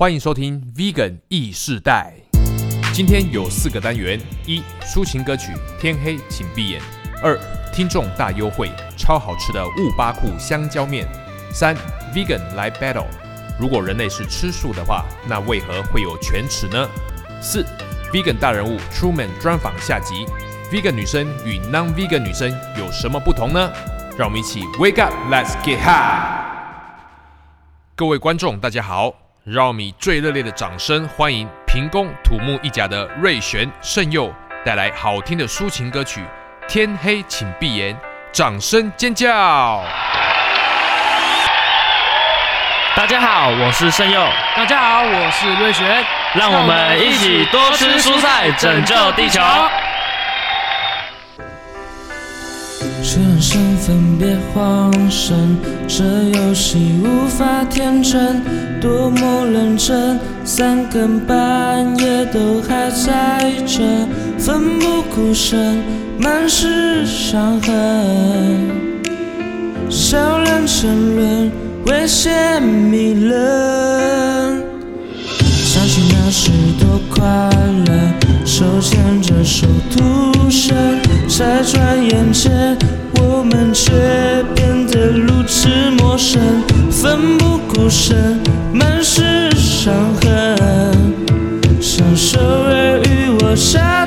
欢迎收听 Vegan 意世代。今天有四个单元：一、抒情歌曲《天黑请闭眼》；二、听众大优惠，超好吃的雾巴库香蕉面；三、Vegan 来 battle。如果人类是吃素的话，那为何会有犬齿呢？四、Vegan 大人物 Truman 专访下集：Vegan 女生与 Non-Vegan 女生有什么不同呢？让我们一起 Wake up，Let's get high！各位观众，大家好，让我们以最热烈的掌声欢迎平工土木一家的瑞璇、圣佑带来好听的抒情歌曲《天黑请闭眼》，掌声尖叫！大家好，我是圣佑，大家好，我是瑞璇，让我们一起多吃蔬菜，拯救地球。确认身份别慌神，这游戏无法天真，多么认真，三更半夜都还在这，奋不顾身，满是伤痕，笑脸沉沦，危险迷人，相信那是多快乐，手牵着手独身。在转眼间。我们却变得如此陌生，奋不顾身，满是伤痕，享受尔与我相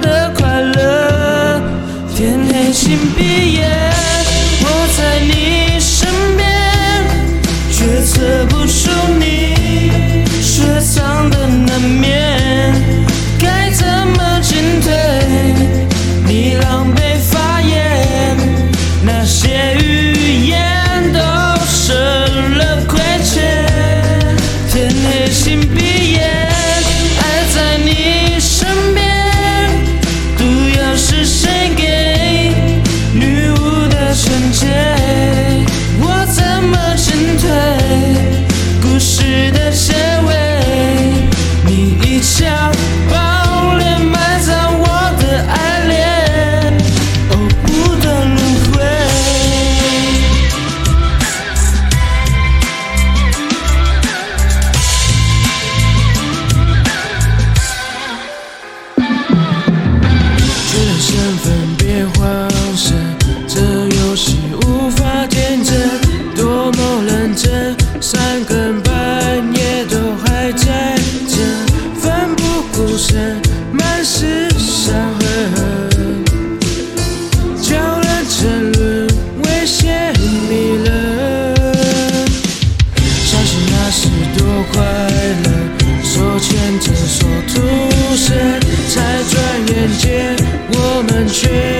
们却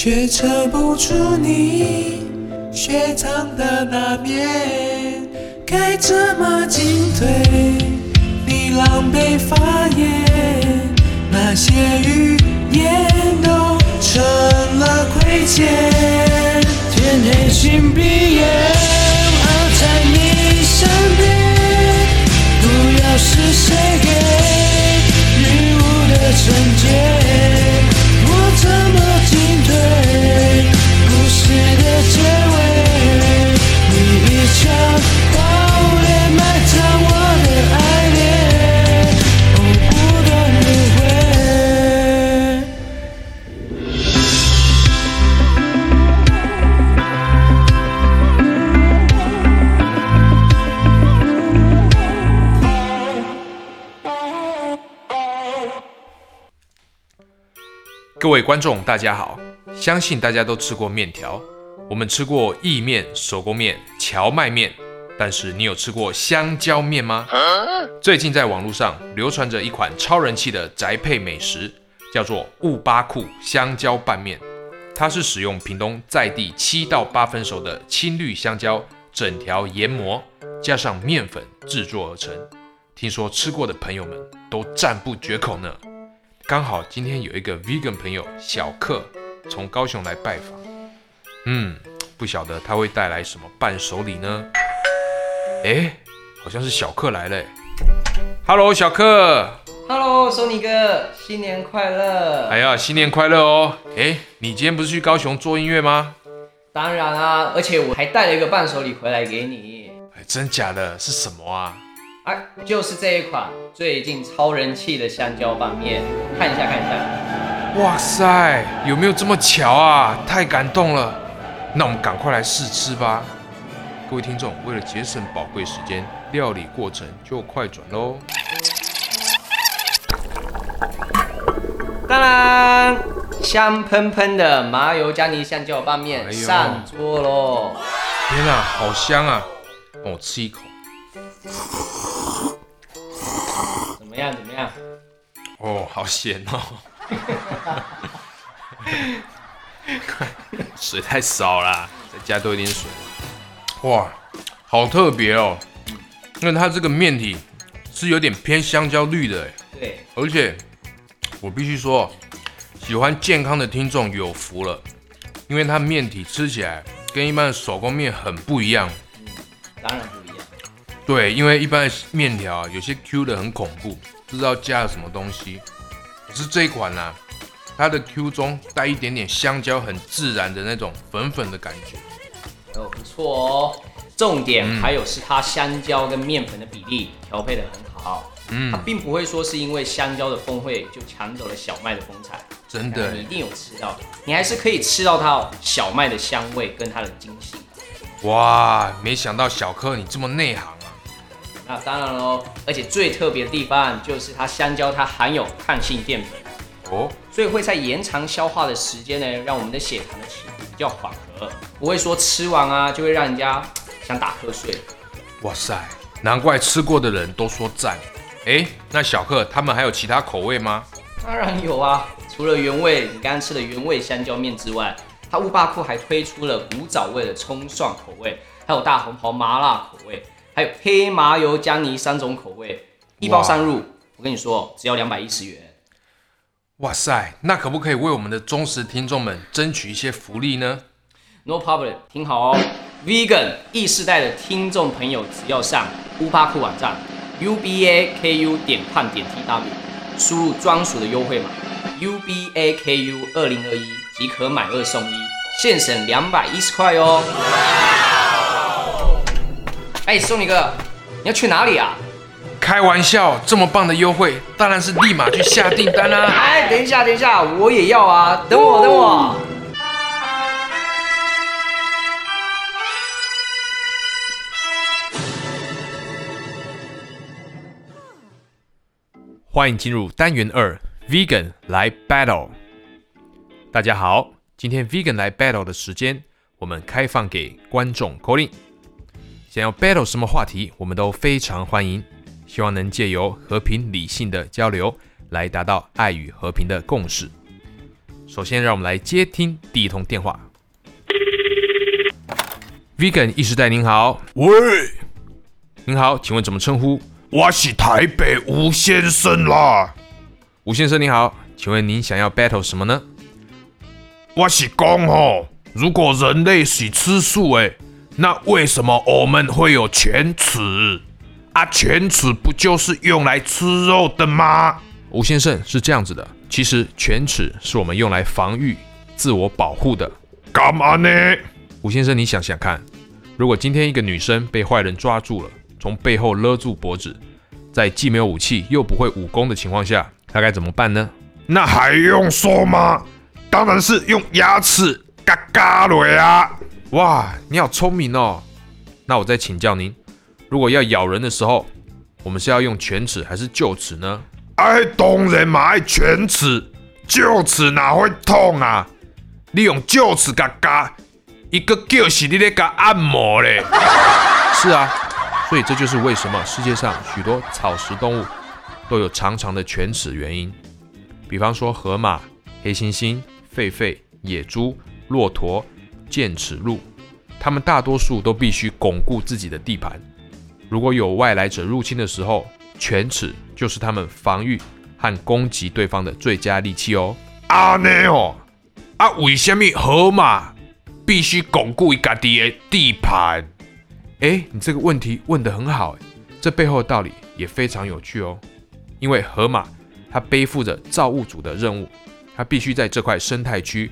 却扯不出你雪藏的那面，该怎么进退？你狼狈发言，那些语言都成了亏欠。天黑请闭眼，我在你身边。不要是谁给女巫的惩戒？各位观众，大家好！相信大家都吃过面条，我们吃过意面、手工面、荞麦面，但是你有吃过香蕉面吗？最近在网络上流传着一款超人气的宅配美食，叫做雾巴库香蕉拌面。它是使用屏东在地七到八分熟的青绿香蕉，整条研磨，加上面粉制作而成。听说吃过的朋友们都赞不绝口呢。刚好今天有一个 vegan 朋友小克从高雄来拜访，嗯，不晓得他会带来什么伴手礼呢？哎，好像是小克来了。Hello，小克。Hello，索尼哥，新年快乐！哎呀，新年快乐哦！哎，你今天不是去高雄做音乐吗？当然啊，而且我还带了一个伴手礼回来给你，哎，真假的？是什么啊？哎，就是这一款最近超人气的香蕉拌面，看一下看一下。哇塞，有没有这么巧啊？太感动了！那我们赶快来试吃吧。各位听众，为了节省宝贵时间，料理过程就快转喽。当然，香喷喷的麻油加泥香蕉拌面哎上桌喽！天哪，好香啊！让我吃一口。怎么样？怎么样？哦，好咸哦。水太少啦，再加多一点水。哇，好特别哦！因为它这个面体是有点偏香蕉绿的哎，对，而且我必须说，喜欢健康的听众有福了，因为它面体吃起来跟一般的手工面很不一样。当然不一样。对，因为一般的面条啊，有些 Q 的很恐怖，不知道加了什么东西。可是这一款呢、它的 Q 中带一点点香蕉，很自然的那种粉粉的感觉。哦，不错哦。重点还有是它香蕉跟面粉的比例调配的很好，嗯它，并不会说是因为香蕉的风味就抢走了小麦的风采，真的你一定有吃到，你还是可以吃到它小麦的香味跟它的精细。哇！没想到小柯你这么内行啊！那当然喽，而且最特别的地方就是它香蕉它含有抗性淀粉，哦，所以会在延长消化的时间呢，让我们的血糖的起伏比较缓和，不会说吃完啊就会让人家想打瞌睡。哇塞，难怪吃过的人都说赞。哎，那小克他们还有其他口味吗？当然有啊，除了原味你刚刚吃的原味香蕉面之外，它乌巴库还推出了古早味的葱蒜口味，还有大红袍麻辣口味，还有黑麻油姜泥三种口味，一包三入。我跟你说，只要两百一十元。哇塞，那可不可以为我们的忠实听众们争取一些福利呢？No problem，听好哦，Vegan 异世代的听众朋友，只要上乌巴库网站 u b a k u 点 com 点 t w，输入专属的优惠码 u b a k u 二零二一，即可买二送一，现省两百一十块哦。哎，送你个，你要去哪里啊？开玩笑，这么棒的优惠，当然是立马去下订单啦、哎，等一下，等一下，我也要啊！等我，等我。欢迎进入单元二，Vegan 来 Battle。大家好，今天 Vegan 来 Battle 的时间，我们开放给观众 call in。想要 battle 什么话题，我们都非常欢迎。希望能借由和平理性的交流，来达到爱与和平的共识。首先，让我们来接听第一通电话。Vegan 意识代您好，喂，您好，请问怎么称呼？我是台北吴先生啦。吴先生您好，请问您想要 battle 什么呢？我是讲吼，如果人类是吃素诶，那为什么我们会有犬齿？啊犬齿不就是用来吃肉的吗？吴先生是这样子的。其实犬齿是我们用来防御自我保护的。干嘛呢？吴先生你想想看如果今天一个女生被坏人抓住了从背后勒住脖子在既没有武器又不会武功的情况下她该怎么办呢？那还用说吗？当然是用牙齿嘎嘎了呀。哇，你好聪明哦！那我再请教您，如果要咬人的时候，我们是要用犬齿还是臼齿呢？哎，当然嘛爱犬齿，臼齿哪会痛啊？你用臼齿甲夹，一个叫是你咧甲按摩咧。是啊，所以这就是为什么世界上许多草食动物都有长长的犬齿原因。比方说河马、黑猩猩、狒狒、野猪、骆驼、剑齿鹿，它们大多数都必须巩固自己的地盘。如果有外来者入侵的时候，犬齿就是它们防御和攻击对方的最佳利器哦。阿尼哦，啊，为什么河马必须巩固家己的地盘？哎，你这个问题问得很好，这背后的道理也非常有趣哦。因为河马它背负着造物主的任务，它必须在这块生态区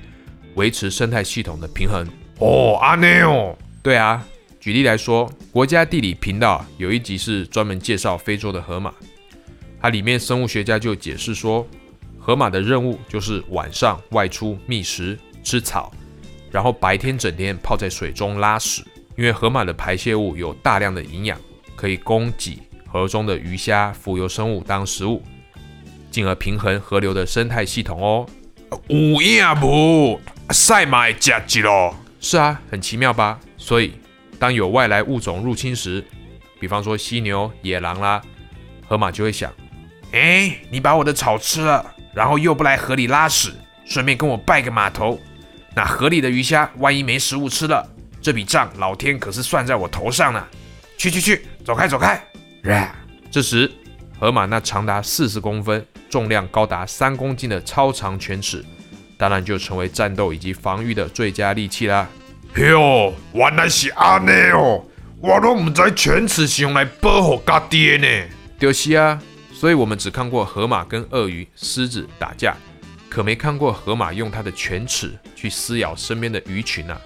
维持生态系统的平衡。哦，阿尼哦，对啊。举例来说，国家地理频道有一集是专门介绍非洲的河马，它里面生物学家就解释说，河马的任务就是晚上外出觅食、吃草，然后白天整天泡在水中拉屎，因为河马的排泄物有大量的营养，可以供给河中的鱼虾、浮游生物当食物，进而平衡河流的生态系统哦。有影无？赛马会食一咯？是啊，很奇妙吧？所以。当有外来物种入侵时，比方说犀牛、野狼啦，河马就会想：哎，你把我的草吃了，然后又不来河里拉屎，顺便跟我拜个码头，那河里的鱼虾万一没食物吃了，这笔账老天可是算在我头上呢。去去去，走开走开！这时，河马那长达四十公分、重量高达三公斤的超长犬齿，当然就成为战斗以及防御的最佳利器啦。哟，原来是安尼哦！我都唔知犬齿是用来保护家己的呢。就是啊，所以我们只看过河马跟鳄鱼、狮子打架，可没看过河马用它的犬齿去撕咬身边的鱼群啊。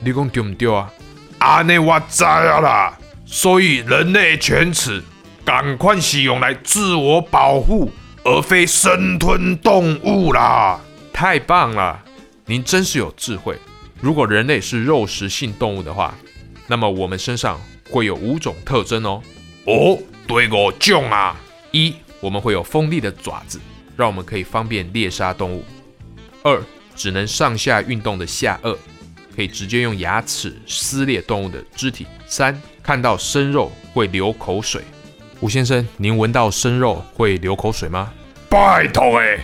你讲对唔对啊？安尼我知啊啦。所以人类犬齿赶快是用来自我保护，而非生吞动物啦。太棒了，您真是有智慧。如果人类是肉食性动物的话，那么我们身上会有五种特征哦。哦，对我种啊。一，我们会有锋利的爪子，让我们可以方便猎杀动物。二，只能上下运动的下颚，可以直接用牙齿撕裂动物的肢体。三，看到生肉会流口水。吴先生，您闻到生肉会流口水吗？拜托诶。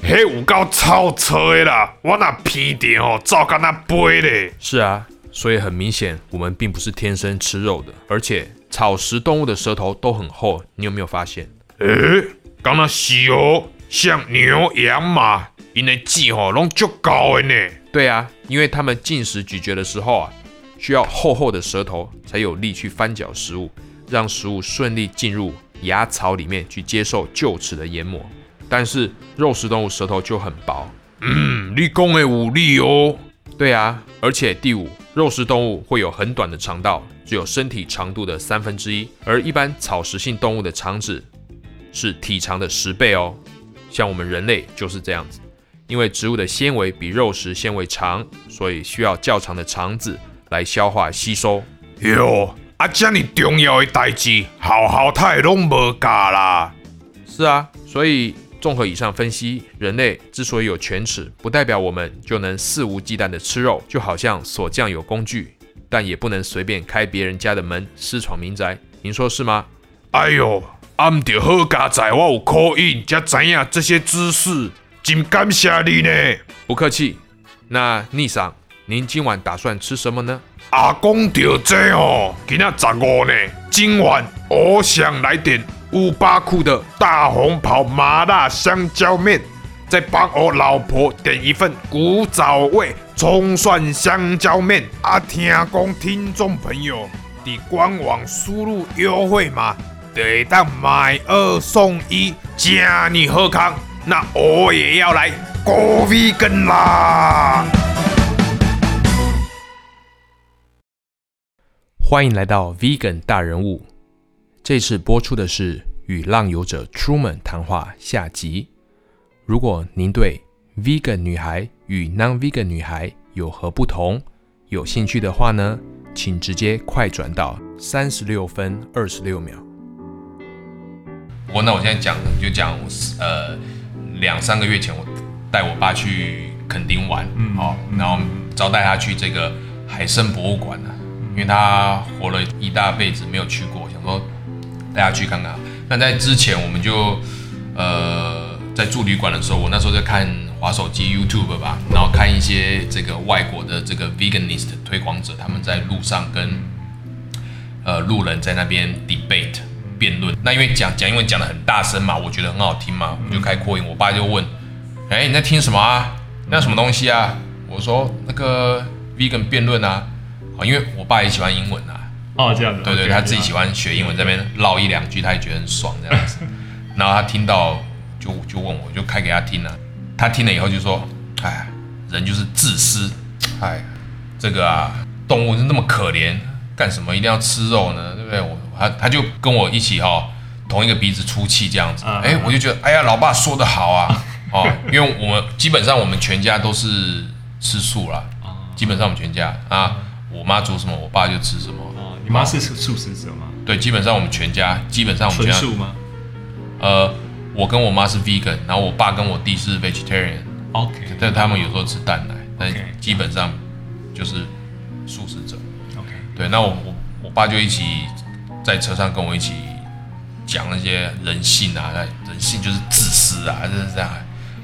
嘿，有够臭车的啦！我那屁点哦，照干那背嘞。是啊，所以很明显，我们并不是天生吃肉的，而且草食动物的舌头都很厚，你有没有发现？诶，刚那是哦，像牛、羊、马，因为肌吼拢足高的呢。对啊，因为它们进食咀嚼的时候啊，需要厚厚的舌头才有力去翻搅食物，让食物顺利进入牙槽里面去接受臼齿的研磨。但是肉食动物舌头就很薄，嗯，你讲的有理哦。对啊，而且第五，肉食动物会有很短的肠道，只有身体长度的三分之一，而一般草食性动物的肠子是体长的十倍哦。像我们人类就是这样子，因为植物的纤维比肉食纤维长，所以需要较长的肠子来消化吸收。哟，啊，这么重要的代志，好好太拢无教啦。是啊，所以。综合以上分析，人类之所以有犬齿，不代表我们就能肆无忌惮的吃肉。就好像锁匠有工具，但也不能随便开别人家的门，私闯民宅。您说是吗？哎呦，俺着好家在，我有口音，才知影这些知识，真感谢你呢。不客气。那逆赏，您今晚打算吃什么呢？啊，讲到这哦，今仔十五呢，今晚我想来点。五八库的大红袍麻辣香蕉面，再帮我老婆点一份古早味葱蒜香蕉面。啊，听讲听众朋友的官网输入优惠码，得当买二送一，加你喝康。那我也要来过 vegan 啦！欢迎来到 vegan 大人物。这次播出的是与浪游者 Truman 谈话下集。如果您对 Vegan 女孩与 Non-Vegan 女孩有何不同有兴趣的话呢，请直接快转到三十六分二十六秒。我那我现在讲就讲呃两三个月前我带我爸去垦丁玩，嗯哦，然后招待他去这个海参博物馆呢、因为他活了一大辈子没有去过，想说带他去看看。那在之前我们就呃在住旅馆的时候，我那时候在看滑手机 YouTube 吧，然后看一些这个外国的这个 veganist 推广者，他们在路上跟呃路人在那边 debate 辩论。那因为讲讲英文讲的很大声嘛，我觉得很好听嘛，我就开扩音。我爸就问：“哎、你在听什么啊？那什么东西啊？”我说：“那个 vegan 辩论啊。”啊，因为我爸也喜欢英文啊，哦，这样子，对对他自己喜欢学英文，这边唠一两句，他也觉得很爽这样子。然后他听到就就问我，就开给他听了。他听了以后就说：“哎，人就是自私，哎，这个啊，动物是那么可怜，干什么一定要吃肉呢？对不对？”我他他就跟我一起哈、同一个鼻子出气这样子。嗯哎，我就觉得，哎呀，老爸说的好啊，哦，因为我们基本上我们全家都是吃素啦，基本上我们全家啊，我妈煮什么，我爸就吃什么。哦，你妈是素素食者吗？对，基本上我们全家，基本上我们全家，纯素吗呃，我跟我妈是 vegan，然后我爸跟我弟是 vegetarian，？OK，但他们有时候吃蛋奶，但 OK 基本上就是素食者。OK，对，那我我我爸就一起在车上跟我一起讲那些人性啊，那人性就是自私啊，就是这样。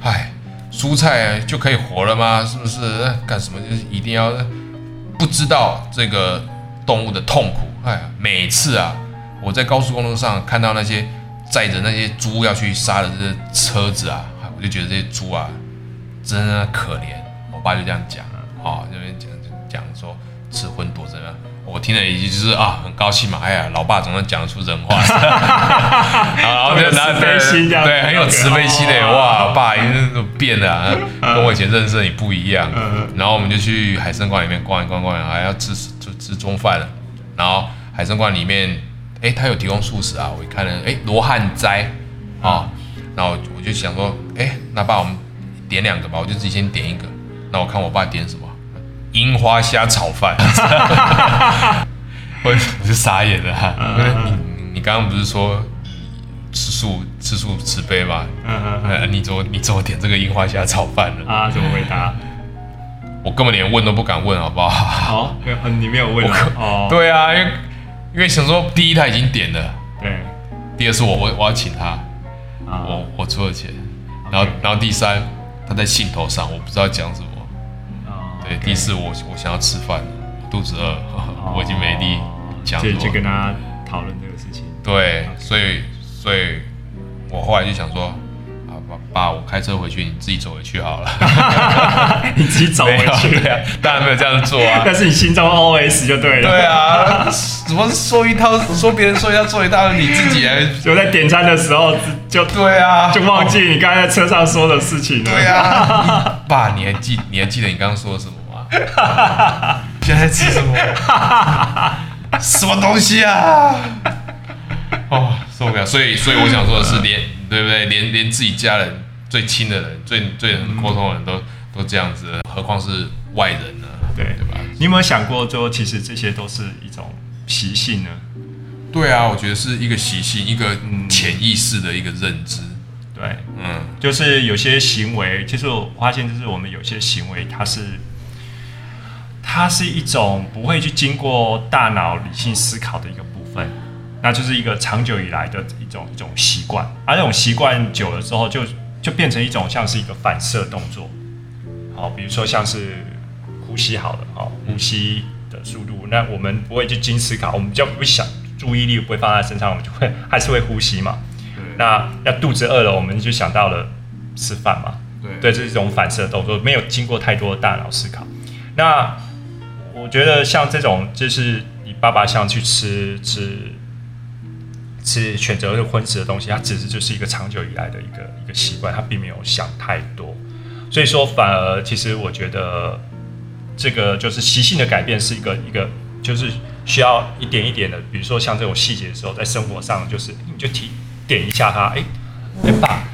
哎，蔬菜就可以活了吗？是不是？呃干什么就是一定要不知道这个动物的痛苦？哎，每次啊，我在高速公路上看到那些载着那些猪要去杀的这些车子啊，我就觉得这些猪啊，真的可怜。我爸就这样讲，啊哦，这边讲讲说吃荤？听了一句就是啊，很高兴嘛，哎呀，老爸总算讲得出人话，然后就拿慈悲心这样对，很有慈悲心的，哦。哇，爸已经变了啊，跟我以前认识的你不一样。嗯。然后我们就去海参馆里面逛一逛，逛还要吃吃吃中饭了。然后海参馆里面，哎，他有提供素食啊，我一看了，哎，罗汉斋啊，然后我就想说，哎，那爸我们点两个吧，我就自己先点一个。那我看我爸点什么，樱花虾炒饭，我我是傻眼了、啊。我说你你你刚刚不是说吃素吃素慈悲吗？嗯嗯嗯呃，你怎么你怎么点这个樱花虾炒饭呢？啊，怎么回答？我根本连问都不敢问，好不好？好，没有，嗯你没有问啊哦，对啊，因为因为想说第一他已经点了，对第二是我我我要请他，啊，我我出了钱，然后然后第三他在兴头上，我不知道讲什么。哦对，OK 第四我我想要吃饭，肚子饿，我已经没力讲什就么。就跟他讨论这个事情。对，所以所以我后来就想说，啊爸爸，我开车回去，你自己走回去好了。你自己走回去，对啊，当然没有这样做啊。但是你心中 OS 就对了。对啊，怎么说一套说别人说一套做一套，你自己还 就在点餐的时候就对啊，就忘记你刚才在车上说的事情了。对啊，你爸，你还记你还记得你刚刚说的什么吗？现在吃什么？什么东西啊？哦，受不了。所以，所以我想说的是，连对不对？连连自己家人最亲的人、最最能沟通的人都都这样子，何况是外人呢？对对吧？你有没有想过，说其实这些都是一种习性呢？对啊，我觉得是一个习性，一个潜意识的一个认知。对，嗯，就是有些行为，其实我发现，就是我们有些行为，它是它是一种不会去经过大脑理性思考的一个部分，那就是一个长久以来的一种一种习惯，而这种习惯久了之后就，就变成一种像是一个反射动作。好，比如说像是呼吸好了，好，呼吸的速度，那我们不会去经思考，我们比较不会想注意力不会放在身上，我们就会还是会呼吸嘛。那那肚子饿了，我们就想到了吃饭嘛。对对，这是一种反射动作，没有经过太多的大脑思考。那我觉得像这种，就是你爸爸像去吃吃是选择荤食的东西，它只是就是一个长久以来的一个一个习惯，他并没有想太多。所以说，反而其实我觉得这个就是习性的改变是一个一个，就是需要一点一点的，比如说像这种细节的时候，在生活上就是你就提点一下它，哎、哎爸，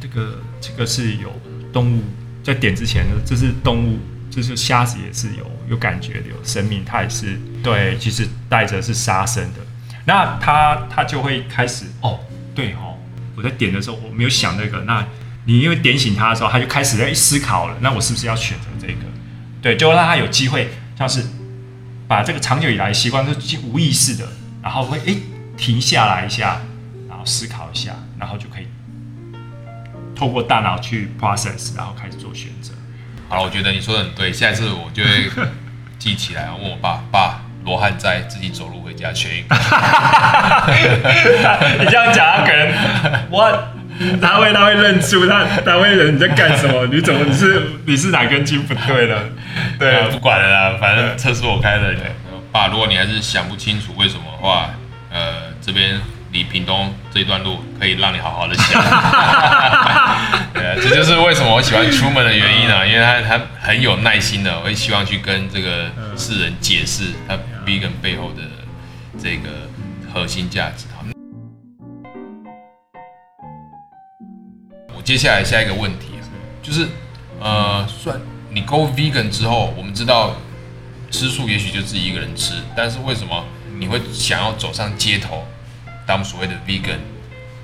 这个这个是有动物在点之前呢，这是动物，就是虾子也是有有感觉的，有生命，它也是对，其实带着是杀生的。那他他就会开始哦，对哦，我在点的时候我没有想那个，那你因为点醒他的时候，他就开始在思考了，那我是不是要选择这个？对，就让他有机会，像是把这个长久以来习惯都无意识的，然后会诶停下来一下，然后思考一下，然后就可以透过大脑去 process，然后开始做选择。好了，我觉得你说的很对，下一次我就会记起来，问我爸爸罗汉斋自己走路家选一个。你这样讲，他可能我他会他会认出他他会人你在干什么？你怎么你是你是哪根筋不对了？对，啊不管了啦，反正车是我开的。爸，如果你还是想不清楚为什么的话，呃，这边离屏东这一段路可以让你好好的想。对啊，这就是为什么我喜欢出门的原因啊，因为他他很有耐心的，我会希望去跟这个世人解释他 vegan 背后的这个核心价值。好我接下来下一个问题啊，就是呃，算你 go vegan 之后，我们知道吃素也许就自己一个人吃，但是为什么你会想要走上街头当所谓的 vegan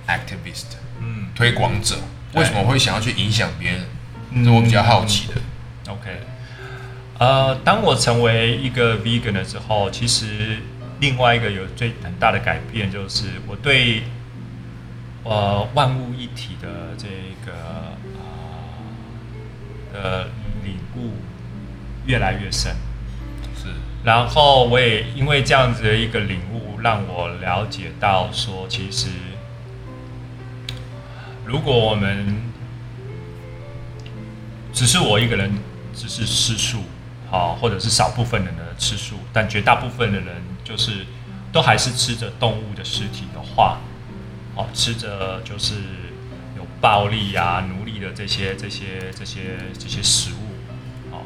activist，嗯推广者？对为什么会想要去影响别人？嗯这我比较好奇的。OK，呃，当我成为一个 vegan 了之后，其实另外一个有最很大的改变就是我对呃万物一体的这个呃的领悟越来越深。是，然后我也因为这样子的一个领悟，让我了解到说，其实如果我们只是我一个人只是吃素，好，或者是少部分人的吃素，但绝大部分的人就是都还是吃着动物的尸体的话，哦，吃着就是有暴力啊、奴隶的这些、这些、这些、这些食物，哦，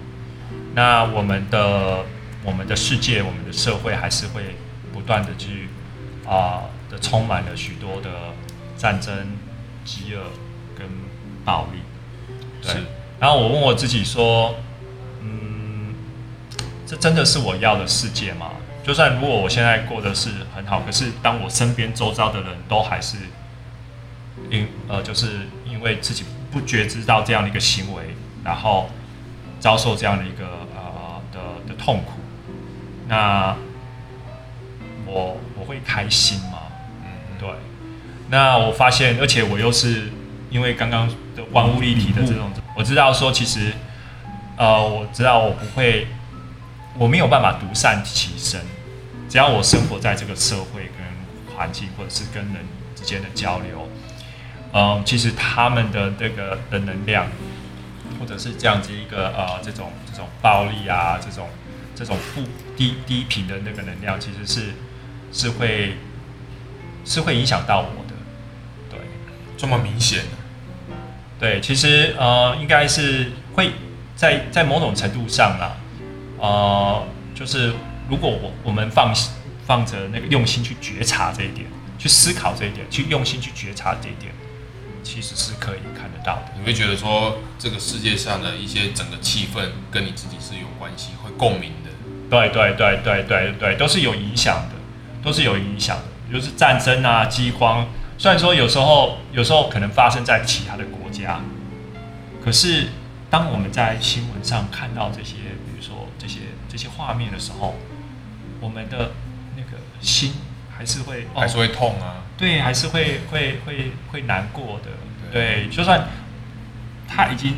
那我们的我们的世界、我们的社会还是会不断的去啊的充满了许多的战争、饥饿跟暴力。对，然后我问我自己说，嗯，这真的是我要的世界吗？就算如果我现在过得是很好，可是当我身边周遭的人都还是因呃，就是因为自己不觉知到这样的一个行为，然后遭受这样的一个呃的的痛苦，那我我会开心吗？对，那我发现，而且我又是因为刚刚的万物一体的这种，我知道说其实，呃，我知道我不会，我没有办法独善其身，只要我生活在这个社会跟环境，或者是跟人之间的交流，嗯，其实他们的这个的能量，或者是这样子一个呃这种这种暴力啊，这种这种负低低频的那个能量，其实是是会是会影响到我的，对。这么明显，对，其实呃应该是会在在某种程度上啦，呃，就是如果我我们放放着那个用心去觉察这一点，去思考这一点，去用心去觉察这一点，其实是可以看得到的。你会觉得说这个世界上的一些整个气氛跟你自己是有关系，会共鸣的。对对对对对对，都是有影响的，都是有影响的。就是战争啊、饥荒，虽然说有时候有时候可能发生在其他的国家，可是当我们在新闻上看到这些，比如说这些这些画面的时候，我们的那个心还是会还是哦、会痛啊。对，还是会会会会难过的。对，就算他已经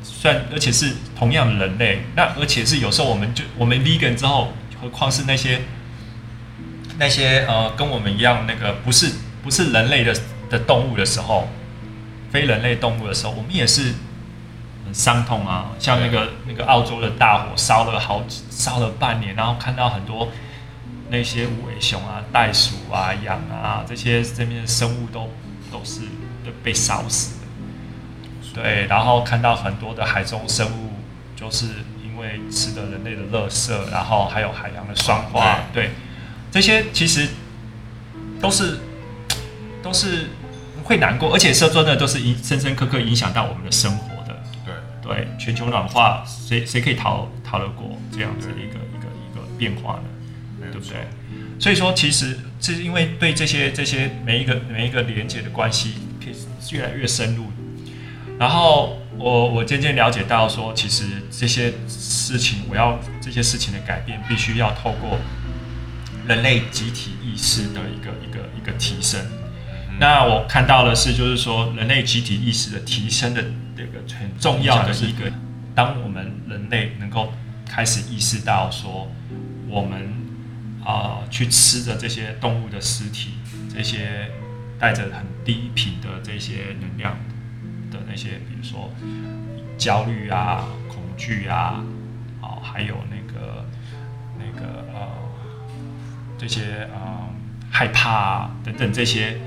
算，而且是同样的人类，那而且是有时候我们就我们 vegan 之后，何况是那些那些呃跟我们一样那个不是不是人类的的动物的时候，非人类动物的时候，我们也是很伤痛啊。像那个那个澳洲的大火烧了好几烧了半年，然后看到很多那些无尾熊啊、袋鼠啊、羊啊这些这边的生物都都是都被烧死的。对，然后看到很多的海中生物，就是因为吃的人类的垃圾，然后还有海洋的酸化，对，这些其实都是都是会难过，而且说真的，都是影深深刻刻影响到我们的生活的。对，全球暖化，谁谁可以逃逃得过这样子的一个一个一个变化呢？对不对？所以说，其实是因为对这些这些每一个每一个连接的关系，可以越来越深入，然后我我渐渐了解到说，其实这些事情，我要这些事情的改变，必须要透过人类集体意识的一个一个一个提升。那我看到的是，就是说人类集体意识的提升的这个很重要的一个，当我们人类能够开始意识到说，我们啊、去吃的这些动物的尸体，这些带着很低频的这些能量的那些，比如说焦虑啊、恐惧啊，啊，还有那个那个呃这些呃害怕啊等等这些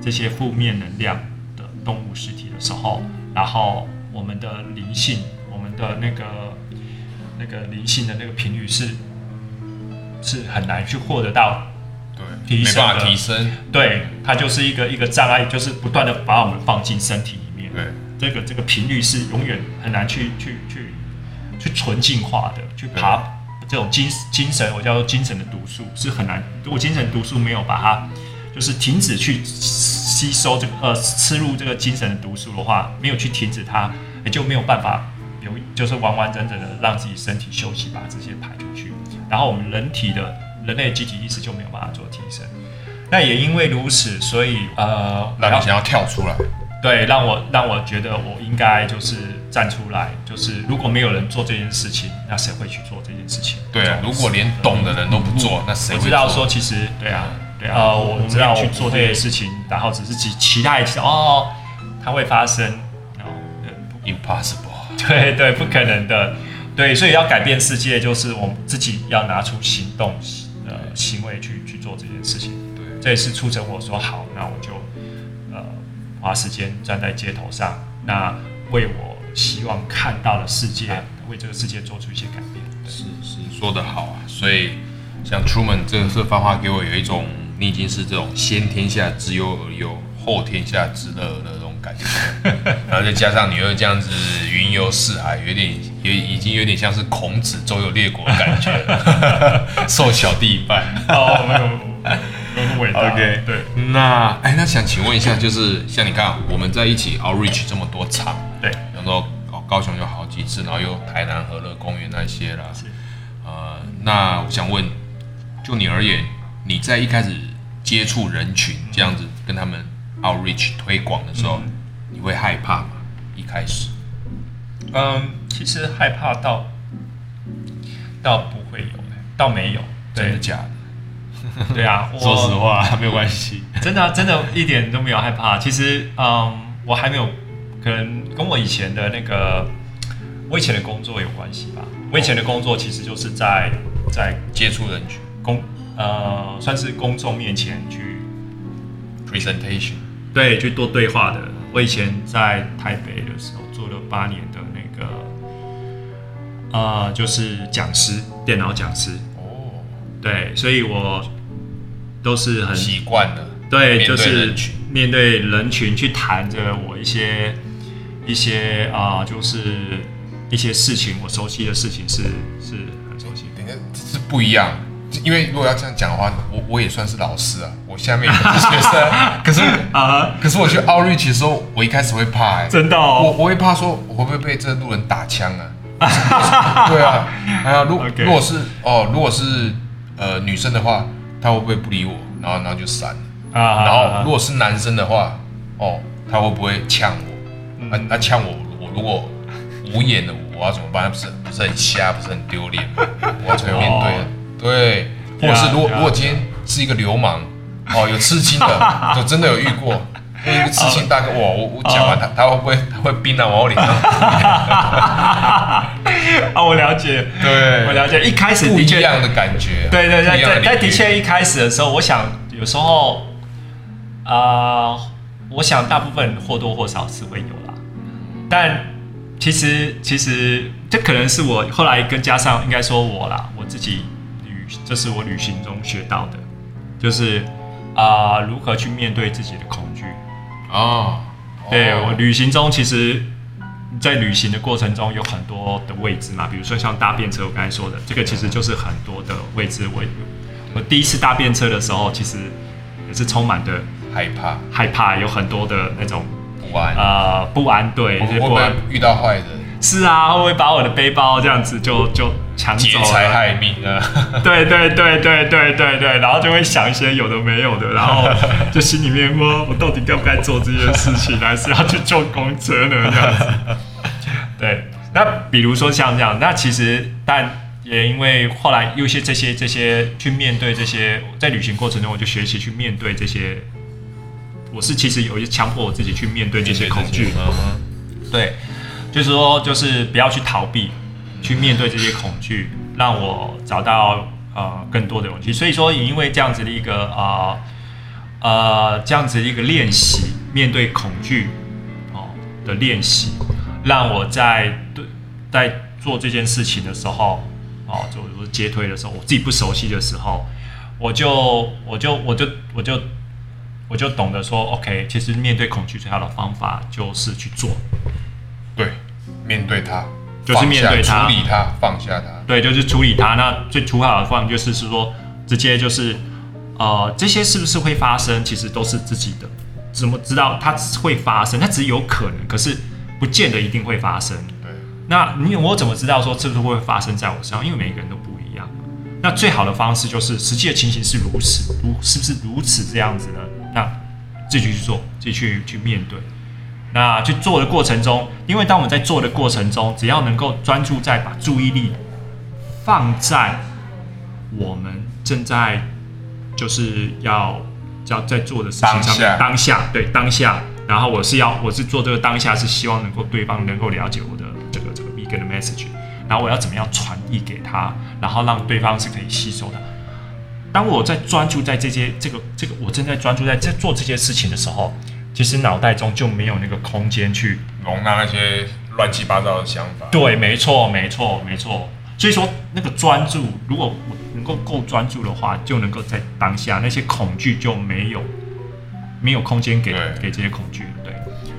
这些负面能量的动物尸体的时候，然后我们的灵性，我们的那个那个灵性的那个频率是是很难去获得到对，提升没办法的提升，对，它就是一个一个障碍，就是不断的把我们放进身体里面。对，这个这个频率是永远很难去去去去纯净化的，去爬这种精精神，我叫做精神的毒素是很难。如果精神毒素没有把它就是停止去吸收这个呃吃入这个精神的毒素的话，没有去停止它，也就没有办法有就是完完整整的让自己身体休息，把这些排出去。然后我们人体的人类集体意识就没有办法做提升。那也因为如此，所以呃，让你想要跳出来。对，让我让我觉得我应该就是站出来，就是如果没有人做这件事情，那谁会去做这件事情？对啊，如果连懂的人都不做，那谁会我知道说，其实对啊，呃，我知道去做这些事情，然后只是期期待哦，它会发生，impossible。对对，不可能的，对，所以要改变世界，就是我们自己要拿出行动呃行为去去做这件事情。对，这也是促成我说好，那我就呃花时间站在街头上，那为我希望看到的世界，为这个世界做出一些改变。是是说得好啊，所以像 Truman 这个是发话给我有一种，你已经是这种先天下之忧而忧，后天下之乐的那种感觉，然后再加上你又这样子云游四海，有点有已经有点像是孔子周游列国的感觉了，受小弟一拜。哦，没有。OK 对那哎，那想请问一下，就是像你看我们在一起 outreach 这么多场，对，然后高高雄有好几次，然后又台南和乐公园那些啦是。呃，那我想问，就你而言，你在一开始接触人群这样子跟他们 outreach 推广的时候，你会害怕吗？一开始，嗯，其实害怕到倒不会有，倒没有。真的假的？对啊，我说实话，没有关系。真的啊、真的一点都没有害怕。其实，嗯，我还没有，可能跟我以前的那个，我以前的工作有关系吧。我以前的工作其实就是在在接触人群公呃，算是公众面前去 presentation，对去多对话的。我以前在台北的时候做了八年的那个，呃，就是讲师，电脑讲师。哦，对，所以我都是很习惯的。对，面就是去面对人群去谈着我一些一些啊、就是一些事情，我熟悉的事情是是很熟悉的。等下，是不一样。因为如果要这样讲的话，我我也算是老师啊，我下面也是 学生，可是啊，可是我去 outreach 的时候，我一开始会怕哎、真的哦，我我会怕说我会不会被这路人打枪啊？对啊，哎呀，如如果是哦，如果是呃女生的话，她会不会不理我，然后然后就闪了？啊然后如果是男生的话，哦，他会不会呛我？嗯那那呛我，我如果无眼的我要怎么办？那不是不是很瞎，不是很丢脸吗？我要怎么面对啊？对，或者是如果呀如果今天是一个流氓，哦，有刺青的，就真的有遇过。那一个刺青大哥，哇！我我讲完他，他会不会他会冰到往我脸上？啊，我了解，对，我了解。一开始不一样的感觉。对对对对，但的确一开始的时候，我想有时候，啊，我想大部分或多或少是会有啦，但其实其实这可能是我后来跟加上应该说我啦，我自己旅，这是我旅行中学到的，就是啊、如何去面对自己的恐惧。哦，哦对我旅行中，其实，在旅行的过程中有很多的位置嘛，比如说像搭便车，我刚才说的，这个其实就是很多的位置。我我第一次搭便车的时候，其实也是充满的害怕害怕，有很多的那种不不安，呃不安，对，会不就是不安会。遇到坏人，是啊，会不会把我的背包这样子就就抢走了？劫财害命啊？对对对对对对对，然后就会想一些有的没有的，然后 就心里面说，我到底该不该做这件事情，还是要去坐公车呢？这样子。对，那比如说像这样，那其实但也因为后来有些这些这些去面对这些，在旅行过程中我就学习去面对这些，我是其实有一些强迫我自己去面对这些恐惧。对，就是说，就是不要去逃避，去面对这些恐惧，让我找到呃更多的勇气。所以说，也因为这样子的一个呃呃这样子的一个练习，面对恐惧哦的练习，让我在对在做这件事情的时候，哦，就接推的时候，我自己不熟悉的时候，我就我就我就我就我就懂得说，OK，其实面对恐惧最好的方法就是去做。对，面对他，就是面对他处理他，放下他。对，就是处理它。那最处好的方法就是是说，直接就是，呃，这些是不是会发生，其实都是自己的。怎么知道它会发生？它只有可能，可是不见得一定会发生。对，那你我怎么知道说是不是会发生在我身上？因为每个人都不一样。那最好的方式就是实际的情形是如此，如是不是如此这样子呢？那自己去做，自己去去面对。那去做的过程中，因为当我们在做的过程中，只要能够专注在把注意力放在我们正在就是要要在做的事情上面，当下当下对当下，然后我是要我是做这个当下是希望能够对方能够了解我的这个这个 vegan 的 message，然后我要怎么样传递给他，然后让对方是可以吸收的。当我在专注在这些这个这个我正在专注在在做这些事情的时候，其实脑袋中就没有那个空间去容纳那些乱七八糟的想法。对，没错，没错，没错。所以说，那个专注，如果我能够够专注的话，就能够在当下，那些恐惧就没有没有空间给给这些恐惧。对，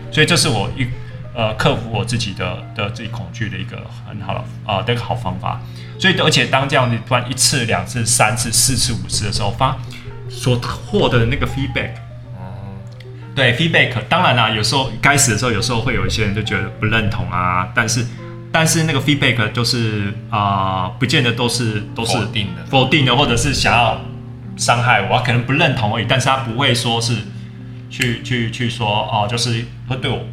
所以这是我一呃克服我自己的的自己恐惧的一个很好的啊、的一个好方法。所以，而且当这样子突然一次、两次、三次、四次、五次的时候，发所获得的那个 feedback。对 feedback，当然啦，有时候该死的时候，有时候会有一些人就觉得不认同啊，但是但是那个 feedback 就是啊、不见得都是都是否定的否定的，或者是想要伤害我，可能不认同而已，但是他不会说是去去去说哦、就是会对我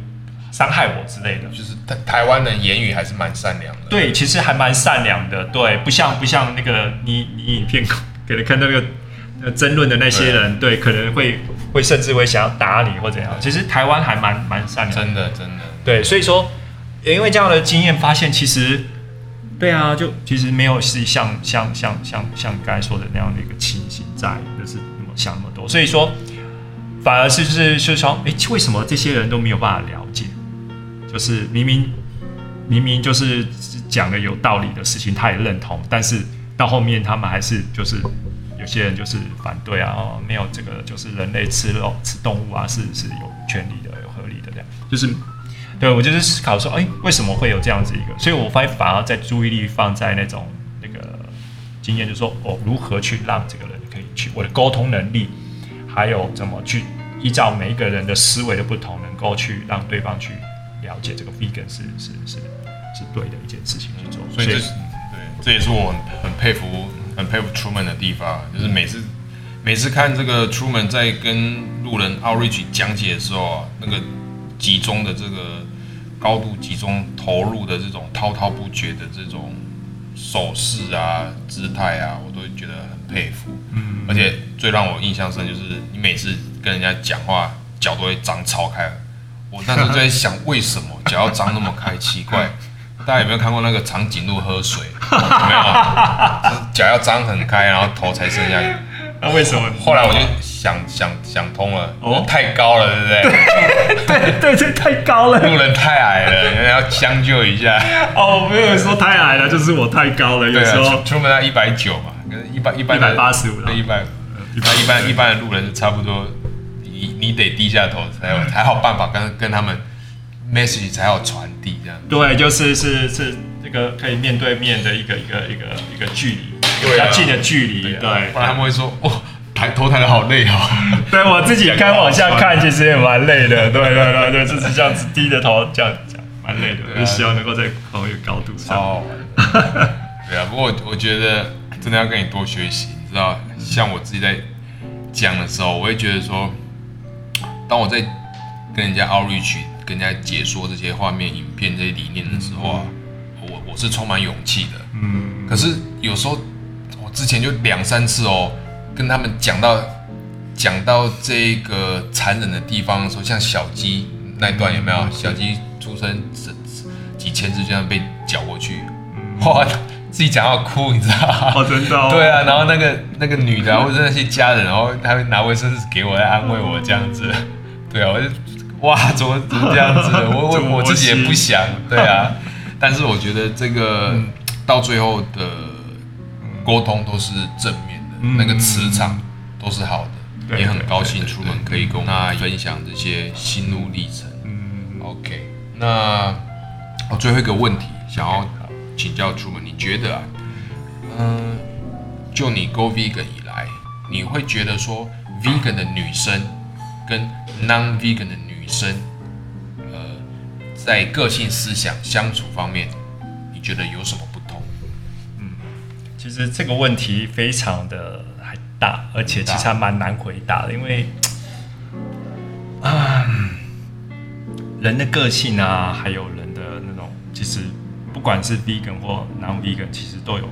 伤害我之类的。就是台台湾人言语还是蛮善良的。对，其实还蛮善良的，对，不像不像那个你你影片给人看到那个呃争论的那些人，对，可能会会甚至会想要打你或怎样。其实台湾还蛮蛮善良的，真的真的。对，所以说也因为这样的经验，发现其实对啊，就其实没有是像像像像像刚才说的那样的一个情形在，就是那么想那么多，所以说反而是就是就是说，哎，为什么这些人都没有办法了解？就是明明明明就是讲的有道理的事情，他也认同，但是到后面他们还是就是有些人就是反对啊，哦，没有这个就是人类吃肉吃动物啊，是是有权利的、有合理的这样，就是对我就是思考说，哎，为什么会有这样子一个？所以我发现反而在注意力放在那种那个经验，就是说我如何去让这个人可以去我的沟通能力，还有怎么去依照每一个人的思维的不同，能够去让对方去了解这个 vegan 是是是是对的一件事情去做。所以这对，这也是我很很佩服、很佩服 Truman 的地方，就是每次每次看这个 Truman 在跟路人 outreach 讲解的时候啊，那个集中的这个高度集中投入的这种滔滔不绝的这种手势啊、姿态啊，我都会觉得很佩服。嗯，而且最让我印象深就是你每次跟人家讲话，脚都会张超开。我那时候就在想，为什么脚要张那么开？奇怪，大家有没有看过那个长颈鹿喝水？有没有？就是脚要张很开，然后头才伸下去。那为什么？后来我就想想想通了，哦太高了，对不对？对对对，太高了。路人太矮了，人家要将就一下。哦，没有说太矮了，就是我太高了，有时候出出门要一百九嘛，跟一般一般的185啦对一般一般一般一般的路人是差不多，你你得低下头才有才好办法跟跟他们 message 才好传递这样。对，就是是是这个可以面对面的一个一个一个一个距离，比较近的距离，对，不然他们会说哦，抬头抬的好累哦。对我自己也看往下看，其实也蛮累的。对对对对，就是这样子低着头这样讲，蛮累的。就希望能够在同一个高度上。哦。对啊，不过我我觉得真的要跟你多学习，你知道，像我自己在讲的时候，我会觉得说，当我在跟人家 outreach、跟人家解说这些画面、影片这些理念的时候啊，我我是充满勇气的。嗯，可是有时候我之前就两三次哦，跟他们讲到讲到这个残忍的地方的时候，像小鸡那一段有没有？小鸡出生几几千只就这样被搅过去，哇，自己讲到哭，你知道吗？哦，真的、哦。对啊，然后那个那个女的啊、或者那些家人，然后他会拿卫生纸给我来安慰我这样子，对啊，我就哇，怎么怎么这样子？我我我自己也不想，对啊，但是我觉得这个嗯。到最后的沟通都是正面的，嗯。那个磁场都是好的，对也很高兴出门可以跟我们分享这些心路历程。嗯，OK，那我最后一个问题想要请教出门，你觉得啊，嗯、就你 Go Vegan 以来，你会觉得说 Vegan 的女生跟 Non Vegan 的女生，呃，在个性、思想、相处方面，你觉得有什么不同？嗯其实这个问题非常的还大，而且其实还蛮难回答的，因为啊，人的个性啊，还有人的那种，其实不管是 vegan 或 non vegan，其实都有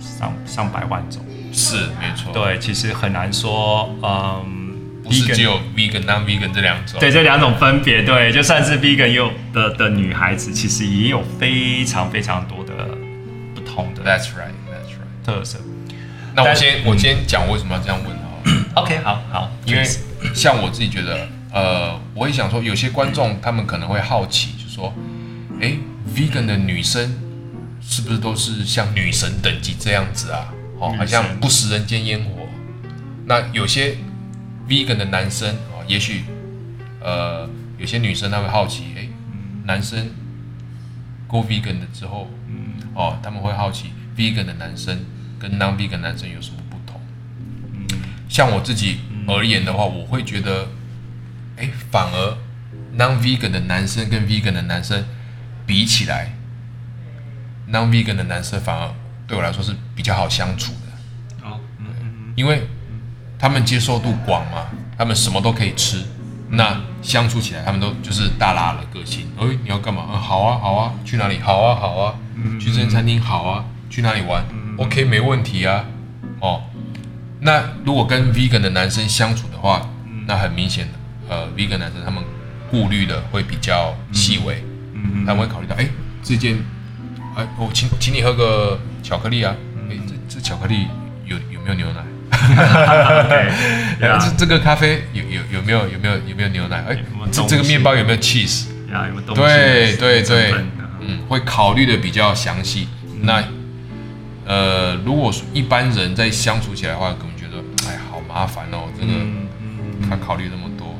上上百万种。是没错，，对，其实很难说，嗯，不是只有 Vegan、Non Vegan 这两种，对这两种分别，对，就算是 vegan 也有的的女孩子，其实也有非常非常多的不同的，That's right，That's right。特色。那我先我先讲为什么要这样问好了。OK，好好，因为像我自己觉得，呃，我也想说，有些观众他们可能会好奇，就说，诶 v e g a n 的女生是不是都是像女神等级这样子啊？哦，好像不食人间烟火。那有些 vegan 的男生哦，也许呃，有些女生她会好奇，诶，男生 go vegan 的之后，哦，他们会好奇 vegan 的男生跟 non vegan 男生有什么不同？像我自己而言的话，我会觉得，哎，反而 non vegan 的男生跟 vegan 的男生比起来，non vegan 的男生反而对我来说是比较好相处的，哦，嗯嗯因为他们接受度广嘛，他们什么都可以吃，那相处起来他们都就是大拉的个性。哎，你要干嘛？嗯，好啊，好啊，去哪里？好啊，好啊，去这间餐厅好啊，去哪里玩？OK，没问题啊。哦，那如果跟 vegan 的男生相处的话，那很明显的，呃，vegan 男生他们顾虑的会比较细微，嗯他们会考虑到，哎，这件，哎，我请请你喝个巧克力啊，哎，这这巧克力有有没有牛奶？对哎这这个咖啡有有有没有有没有有没有牛奶？哎这这个面包有没有 cheese？呀，有没有东西？对对对，嗯，会考虑的比较详细。那呃，如果说一般人在相处起来的话，可能觉得哎，好麻烦哦，这个嗯嗯他考虑那么多。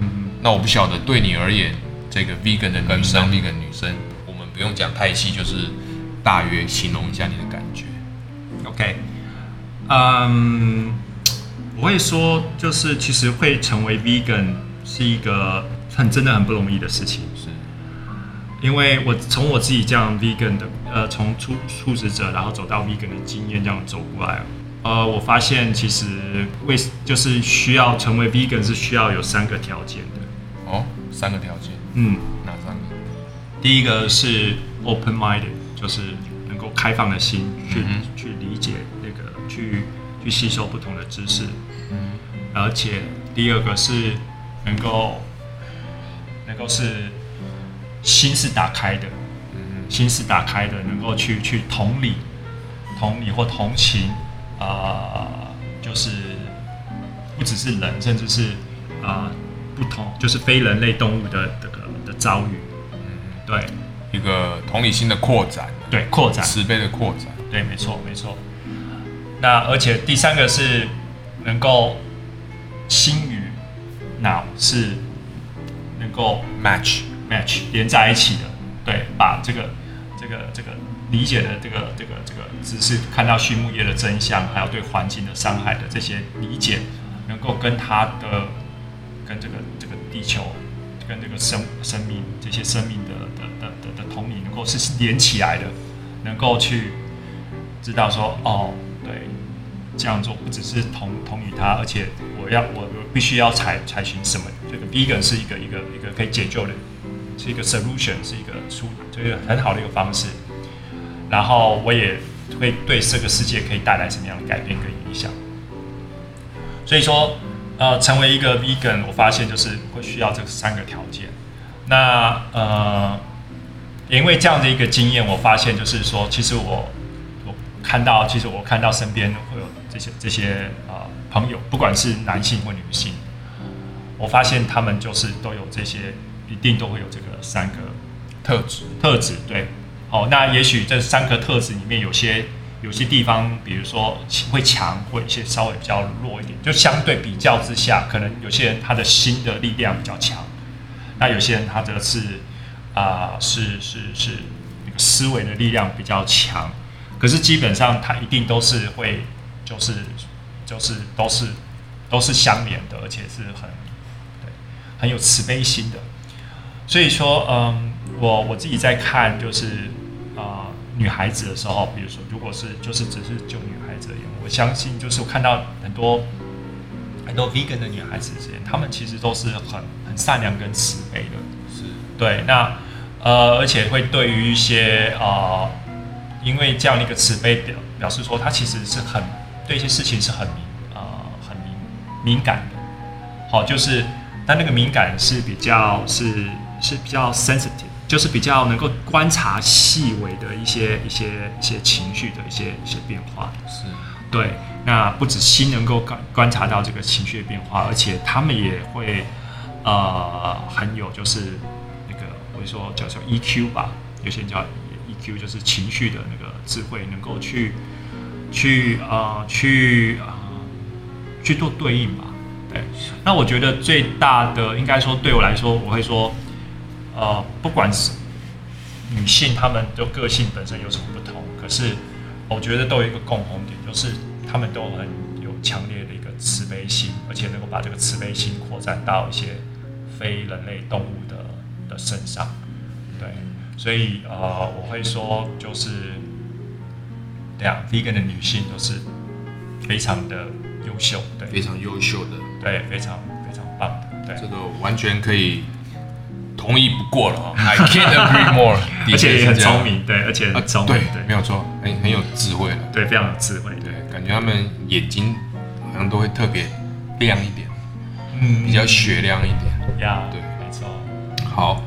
嗯那我不晓得对你而言，这个 vegan 的女生，vegan 女生，我们不用讲太细，就是大约形容一下你的感觉。，OK，嗯，我会说，就是其实会成为 vegan 是一个很真的很不容易的事情。是，因为我从我自己这样 vegan 的，呃，从初初职者，然后走到 vegan 的经验这样走过来，呃，我发现其实为就是需要成为 vegan 是需要有三个条件的。哦，三个条件，嗯，哪三个？第一个是 open minded，就是能够开放的心去、嗯去理解那个去去吸收不同的知识，而且第二个是能够能够是心是打开的，心是打开的，能够去去同理同理或同情，啊、就是不只是人，甚至是啊、不同就是非人类动物的这个的遭遇。对一个同理心的扩展，对，扩展，慈悲的扩展。对，没错没错。那而且第三个是能够心与脑是能够 match，match 连在一起的，对，把这个这个这个理解的这个这个这个知识，看到畜牧业的真相，还有对环境的伤害的这些理解，能够跟他的跟这个这个地球，跟这个生生命这些生命的的的的的同理，能够是连起来的，能够去知道说哦，对，这样做不只是同同意他，而且我要我我必须要采采取什么？这个 vegan 是一个一个一个可以解救的，是一个 solution，是一个出，就是很好的一个方式。然后我也会对这个世界可以带来什么样的改变跟影响。所以说，呃，成为一个 vegan，我发现就是会需要这三个条件。那呃，因为这样的一个经验，我发现就是说，其实我我看到，其实我看到身边会有这些这些啊朋友，不管是男性或女性，我发现他们就是都有这些，一定都会有这个三个特质，特质。对，哦，那也许这三个特质里面有些有些地方，比如说会强，或一些稍微比较弱一点，就相对比较之下，可能有些人他的心的力量比较强，那有些人他的是啊、是是是那个思维的力量比较强，可是基本上他一定都是会就是就是都是都是相连的，而且是很对很有慈悲心的。所以说，嗯，我我自己在看就是啊、女孩子的时候，比如说如果是就是只是就女孩子而言，我相信就是我看到很多很多 vegan 的女孩子之间，她们其实都是很很善良跟慈悲的。是对，那呃，而且会对于一些呃，因为这样的一个慈悲表表示说，她其实是很对一些事情是很敏呃很敏敏感的。好，就是但那个敏感是比较是是比较 sensitive，就是比较能够观察细微的一些一些一些情绪的一些一些变化的。是，对，那不止心能够观观察到这个情绪的变化，而且他们也会呃很有就是那个我就说叫叫 EQ 吧，有些人叫 EQ，就是情绪的那个智慧，能够去去呃去呃去做对应吧。对，那我觉得最大的应该说对我来说，我会说呃不管是女性她们的个性本身有什么不同，可是我觉得都有一个共同点，就是她们都很有强烈的一个慈悲心，而且能够把这个慈悲心扩展到一些非人类动物的的身上。对，所以呃，我会说就是，对啊，vegan 的女性都是非常的优秀，对，非常优秀的，对，非常非常棒的，对这。个完全可以同意不过了啊！I can't agree more，的 而且也很聪明，对，而且啊很聪明，对，对，没有错，很很有智慧了。对，非常有智慧，对，感觉他们眼睛好像都会特别亮一点，嗯比较雪亮一点。呀，对没错，好，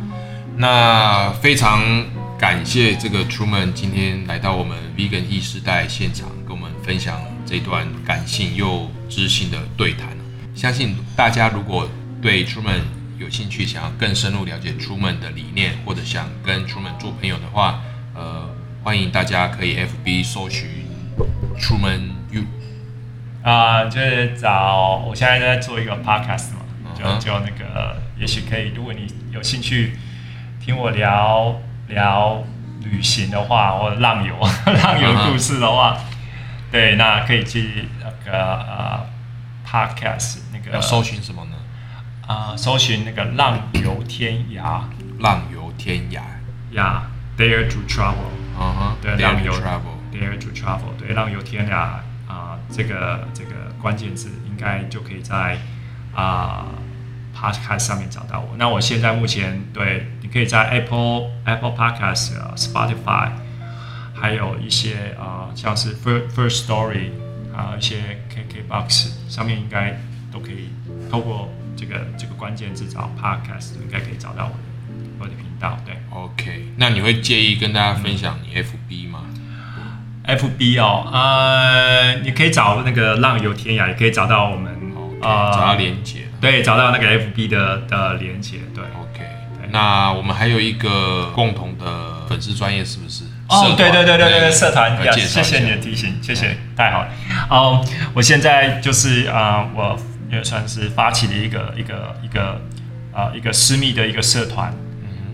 那非常感谢这个 Truman 今天来到我们 Vegan 意识代现场，跟我们分享这段感性又知性的对谈。相信大家如果对 Truman 有兴趣，想要更深入了解 Truman 的理念，或者想跟 Truman 做朋友的话，呃，欢迎大家可以 FB 搜寻 Truman You。啊、就是找我现在在做一个 podcast 嘛，就就那个，也许可以，如果你有兴趣听我聊聊旅行的话，或者浪游 浪游故事的话，对，那可以去那个呃 podcast 那个要搜寻什么呢？啊、搜寻那个浪游天涯浪游天涯。呀、dare to travel。嗯哼，对浪游 travel。Dare to travel，对，浪游天涯啊、这个这个关键字应该就可以在啊、Podcast 上面找到我。那我现在目前对，你可以在 Apple Apple Podcast、呃 Spotify，还有一些啊、像是 First First Story 啊、一些 KKBox 上面应该都可以透过这个这个关键字找 Podcast，应该可以找到我的我的频道。对 OK，那你会介意跟大家分享你 FB 吗？FB 哦，呃，你可以找那个浪游天涯，也可以找到我们呃找到连接。对，找到那个 FB 的的连接，对。OK，那我们还有一个共同的粉丝专业，是不是？哦对对对对对对，社团，谢谢你的提醒，谢谢，太好了。哦，我现在就是啊、呃我也算是发起了一个一个一个啊、一个私密的一个社团，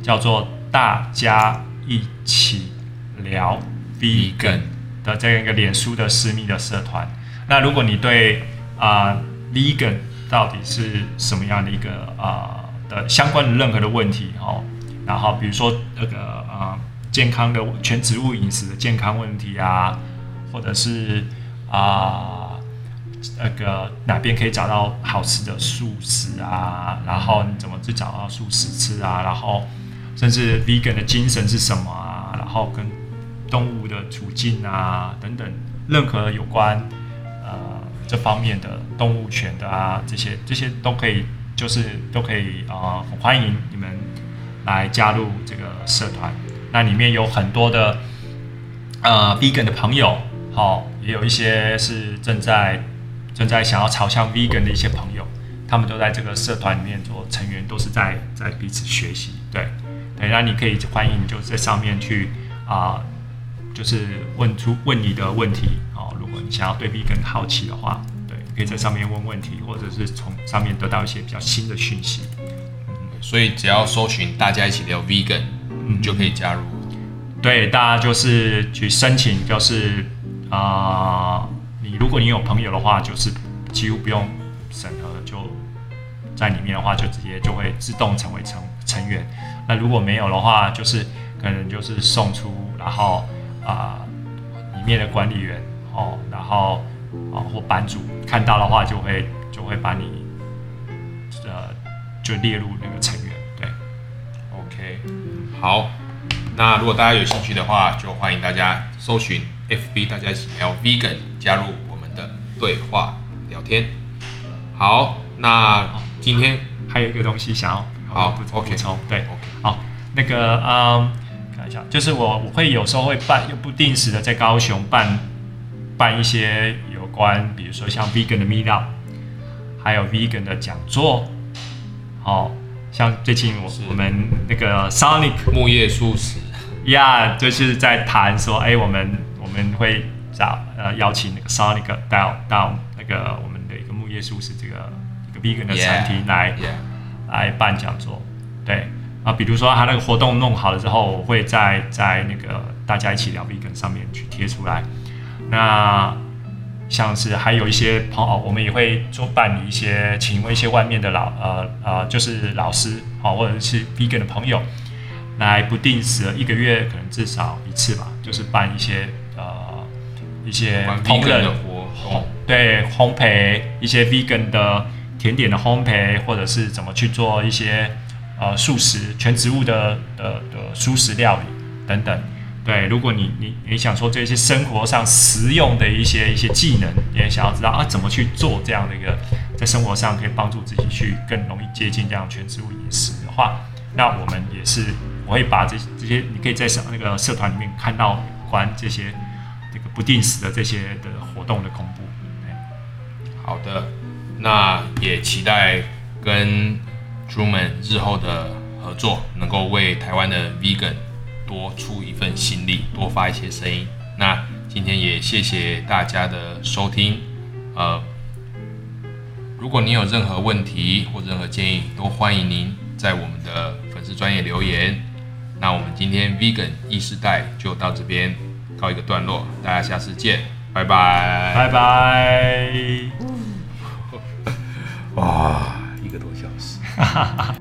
叫做大家一起聊 Vegan 的这样一个脸书的私密的社团。那如果你对啊、Vegan 到底是什么样的一个啊、的相关的任何的问题哦，然后比如说那个啊、健康的全植物饮食的健康问题啊，或者是啊、那个哪边可以找到好吃的素食啊，然后你怎么去找到素食吃啊，然后甚至 vegan 的精神是什么啊，然后跟动物的处境啊等等，任何有关呃这方面的动物权的啊这些这些都可以，就是都可以啊、欢迎你们来加入这个社团。那里面有很多的呃 vegan 的朋友，好、也有一些是正在正在想要朝向 vegan 的一些朋友，他们都在这个社团里面做成员，都是在在彼此学习。对，对，那你可以欢迎就在上面去啊、就是问出问你的问题哦。如果你想要对 vegan 好奇的话，可以在上面问问题，或者是从上面得到一些比较新的讯息。所以只要搜寻大家一起聊 vegan，嗯就可以加入。对，大家就是去申请，就是啊、你如果你有朋友的话，就是几乎不用审核，就在里面的话，就直接就会自动成为成成员。那如果没有的话，就是可能就是送出，然后啊、里面的管理员哦，然后啊、或版主看到的话，就会就会把你呃就列入那个成员。对，OK，好，那如果大家有兴趣的话，就欢迎大家搜寻 FB，大家一起聊 vegan，加入我们的对话聊天。好，那今天还有一个东西想要好补 OK 补充，对 OK，好，那个嗯，看一下，就是我我会有时候会办，又不定时的在高雄办办一些有关，比如说像 vegan 的 meet up，还有 vegan 的讲座，好、像最近我是。我们那个 Sonic 木叶素食，呀就是在谈说，哎，我们我们会找呃邀请那个 Sonic 到到那个我们的一个木叶素食这个一个 vegan 的餐厅来 Yeah，来办讲座，对啊，比如说他那个活动弄好了之后，我会在在那个大家一起聊 vegan 上面去贴出来。那像是还有一些朋友，我们也会做办理一些，请问一些外面的老呃呃，就是老师好、或者是 vegan 的朋友，来不定时的一个月可能至少一次吧，就是办一些呃一些烹饪的活动，对烘焙一些 vegan 的甜点的烘焙，或者是怎么去做一些呃素食全植物的的的素食料理等等。对，如果你你你想说这些生活上实用的一些一些技能，也想要知道啊怎么去做这样的一个在生活上可以帮助自己去更容易接近这样全植物饮食的话，那我们也是我会把这这些你可以在社那个社团里面看到有关这些这个不定时的这些的活动的公布。好的，那也期待跟 Truman 日后的合作，能够为台湾的 Vegan 多出一份心力，多发一些声音。那今天也谢谢大家的收听，呃，如果您有任何问题或任何建议，都欢迎您在我们的粉丝专业留言。那我们今天 Vegan 意识代就到这边告一个段落，大家下次见，拜拜，拜拜。哇，一个多小时。